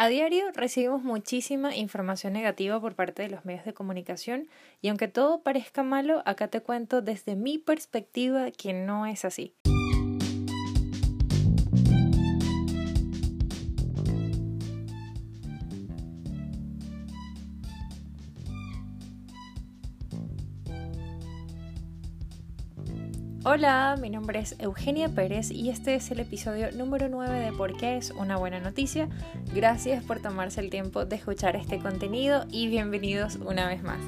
A diario recibimos muchísima información negativa por parte de los medios de comunicación y aunque todo parezca malo, acá te cuento desde mi perspectiva que no es así. Hola, mi nombre es Eugenia Pérez y este es el episodio número 9 de Por qué es una buena noticia. Gracias por tomarse el tiempo de escuchar este contenido y bienvenidos una vez más.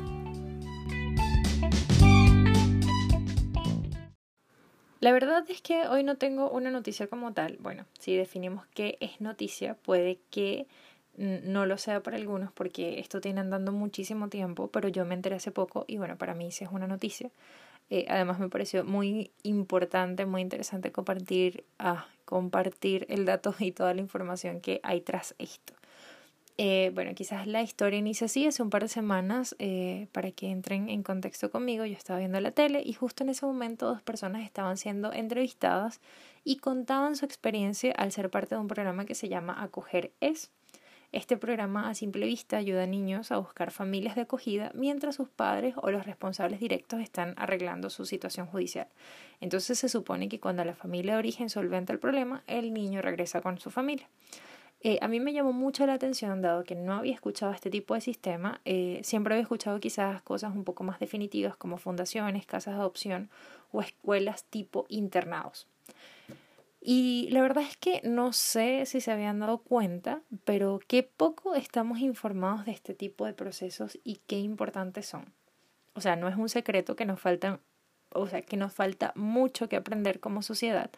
La verdad es que hoy no tengo una noticia como tal. Bueno, si definimos qué es noticia, puede que no lo sea para algunos porque esto tiene andando muchísimo tiempo, pero yo me enteré hace poco y bueno, para mí sí es una noticia. Eh, además me pareció muy importante, muy interesante compartir, ah, compartir el dato y toda la información que hay tras esto. Eh, bueno, quizás la historia inicia así, hace un par de semanas, eh, para que entren en contexto conmigo, yo estaba viendo la tele y justo en ese momento dos personas estaban siendo entrevistadas y contaban su experiencia al ser parte de un programa que se llama Acoger Es. Este programa a simple vista ayuda a niños a buscar familias de acogida mientras sus padres o los responsables directos están arreglando su situación judicial. Entonces se supone que cuando la familia de origen solventa el problema, el niño regresa con su familia. Eh, a mí me llamó mucho la atención, dado que no había escuchado este tipo de sistema, eh, siempre había escuchado quizás cosas un poco más definitivas como fundaciones, casas de adopción o escuelas tipo internados. Y la verdad es que no sé si se habían dado cuenta, pero qué poco estamos informados de este tipo de procesos y qué importantes son. O sea, no es un secreto que nos faltan, o sea, que nos falta mucho que aprender como sociedad,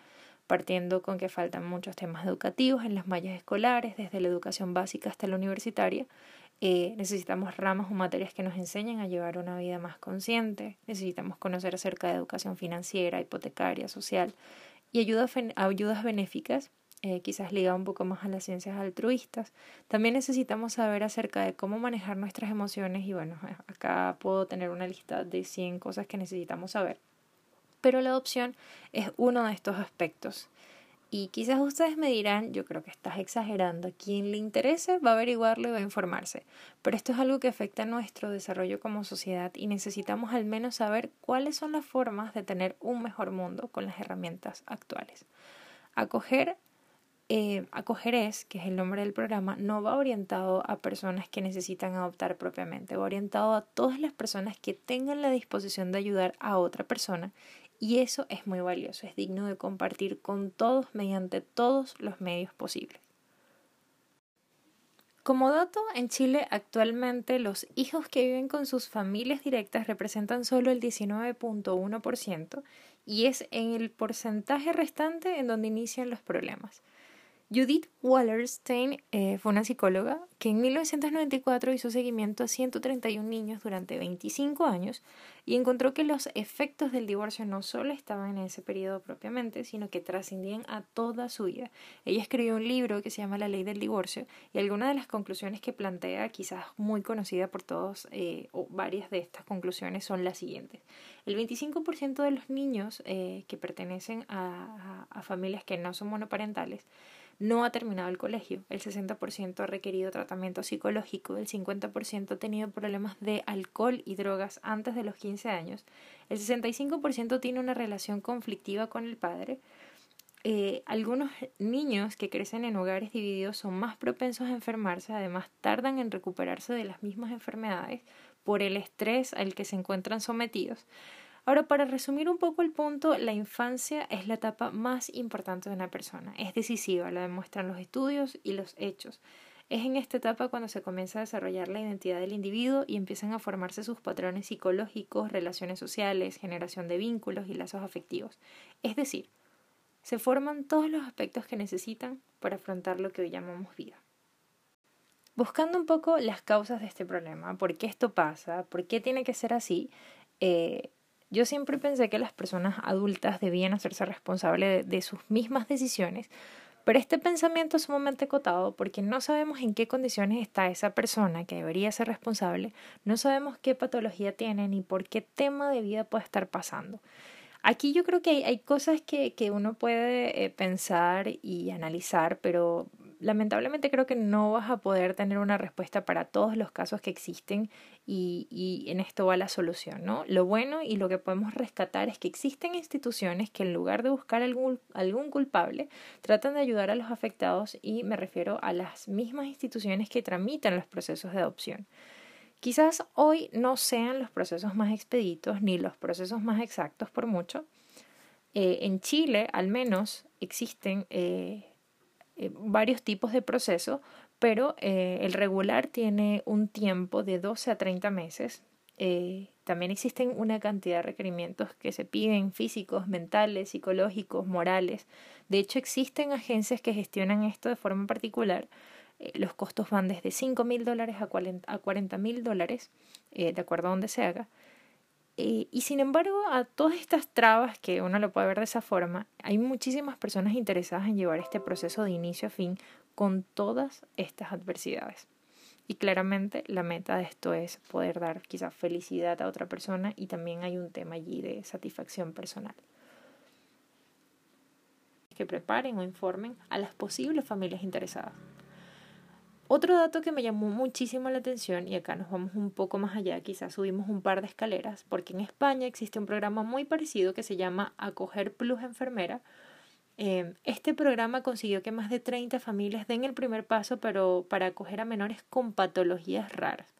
partiendo con que faltan muchos temas educativos en las mallas escolares, desde la educación básica hasta la universitaria. Eh, necesitamos ramas o materias que nos enseñen a llevar una vida más consciente. Necesitamos conocer acerca de educación financiera, hipotecaria, social y ayudas, ayudas benéficas, eh, quizás ligado un poco más a las ciencias altruistas. También necesitamos saber acerca de cómo manejar nuestras emociones y bueno, acá puedo tener una lista de 100 cosas que necesitamos saber. Pero la adopción es uno de estos aspectos. Y quizás ustedes me dirán, yo creo que estás exagerando, quien le interese va a averiguarlo y va a informarse, pero esto es algo que afecta a nuestro desarrollo como sociedad y necesitamos al menos saber cuáles son las formas de tener un mejor mundo con las herramientas actuales. Acoger, eh, acoger es, que es el nombre del programa, no va orientado a personas que necesitan adoptar propiamente, va orientado a todas las personas que tengan la disposición de ayudar a otra persona y eso es muy valioso, es digno de compartir con todos mediante todos los medios posibles. Como dato, en Chile actualmente los hijos que viven con sus familias directas representan solo el 19.1% y es en el porcentaje restante en donde inician los problemas. Judith Wallerstein eh, fue una psicóloga que en 1994 hizo seguimiento a 131 niños durante 25 años y encontró que los efectos del divorcio no solo estaban en ese periodo propiamente, sino que trascendían a toda su vida. Ella escribió un libro que se llama La ley del divorcio y algunas de las conclusiones que plantea, quizás muy conocida por todos eh, o varias de estas conclusiones, son las siguientes. El 25% de los niños eh, que pertenecen a familias que no son monoparentales no ha terminado el colegio, el 60% ha requerido tratamiento psicológico, el 50% ha tenido problemas de alcohol y drogas antes de los 15 años, el 65% tiene una relación conflictiva con el padre, eh, algunos niños que crecen en hogares divididos son más propensos a enfermarse, además tardan en recuperarse de las mismas enfermedades por el estrés al que se encuentran sometidos. Ahora, para resumir un poco el punto, la infancia es la etapa más importante de una persona. Es decisiva, lo demuestran los estudios y los hechos. Es en esta etapa cuando se comienza a desarrollar la identidad del individuo y empiezan a formarse sus patrones psicológicos, relaciones sociales, generación de vínculos y lazos afectivos. Es decir, se forman todos los aspectos que necesitan para afrontar lo que hoy llamamos vida. Buscando un poco las causas de este problema, por qué esto pasa, por qué tiene que ser así, eh, yo siempre pensé que las personas adultas debían hacerse responsables de, sus mismas decisiones, pero este pensamiento es sumamente acotado porque no sabemos en qué condiciones está esa persona que debería ser responsable, no sabemos qué patología tiene ni por qué tema de vida puede estar pasando. Aquí yo creo que hay, cosas que, que, uno puede eh, pensar y analizar, pero lamentablemente creo que no vas a poder tener una respuesta para todos los casos que existen y, y, en esto va la solución, ¿no? Lo bueno y lo que podemos rescatar es que existen instituciones que en lugar de buscar algún, algún culpable, tratan de ayudar a los afectados y me refiero a las mismas instituciones que tramitan los procesos de adopción. Quizás hoy no sean los procesos más expeditos ni los procesos más exactos por mucho. Eh, en Chile, al menos, existen eh, eh, varios tipos de procesos, pero eh, el regular tiene un tiempo de 12 a 30 meses. Eh, también existen una cantidad de requerimientos que se piden físicos, mentales, psicológicos, morales. De hecho, existen agencias que gestionan esto de forma particular. los costos van desde 5 mil dólares a 40 mil dólares, de acuerdo a donde se haga. Eh, y sin embargo, a todas estas trabas que uno lo puede ver de esa forma, hay muchísimas personas interesadas en llevar este proceso de inicio a fin con todas estas adversidades. Y claramente la meta de esto es poder dar quizás felicidad a otra persona y también hay un tema allí de satisfacción personal. Que preparen o informen a las posibles familias interesadas. Otro dato que me llamó muchísimo la atención, y acá nos vamos un poco más allá, quizás subimos un par de escaleras, porque en España existe un programa muy parecido que se llama Acoger Plus Enfermera. Em, este programa consiguió que más de 30 familias den el primer paso, pero para acoger a menores con patologías raras.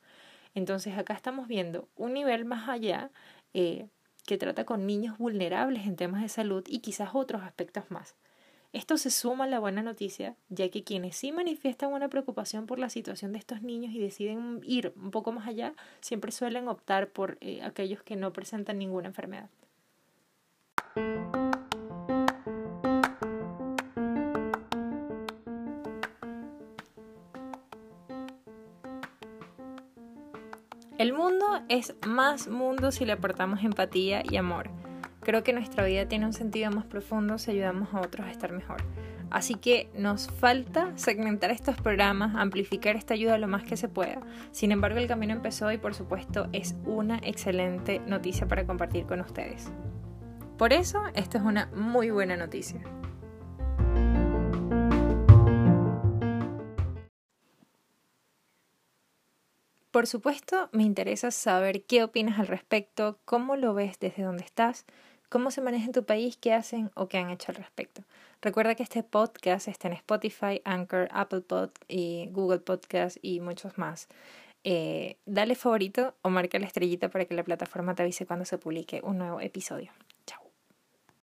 Entonces acá estamos viendo un nivel más allá eh, que trata con niños vulnerables en temas de salud y quizás otros aspectos más. Esto se suma a la buena noticia, ya que quienes sí manifiestan una preocupación por la situación de estos niños y deciden ir un poco más allá, siempre suelen optar por eh, aquellos que no presentan ninguna enfermedad. El mundo es más mundo si le aportamos empatía y amor. Creo que nuestra vida tiene un sentido más profundo si ayudamos a otros a estar mejor. Así que nos falta segmentar estos programas, amplificar esta ayuda lo más que se pueda. Sin embargo, el camino empezó y por supuesto es una excelente noticia para compartir con ustedes. Por eso, esto es una muy buena noticia. Por supuesto, me interesa saber qué opinas al respecto, cómo lo ves desde donde estás cómo se maneja en tu país, qué hacen o qué han hecho al respecto. Recuerda que este podcast está en Spotify, Anchor, Apple Pod y Google Podcast y muchos más. Eh, dale favorito o marca la estrellita para que la plataforma te avise cuando se publique un nuevo episodio.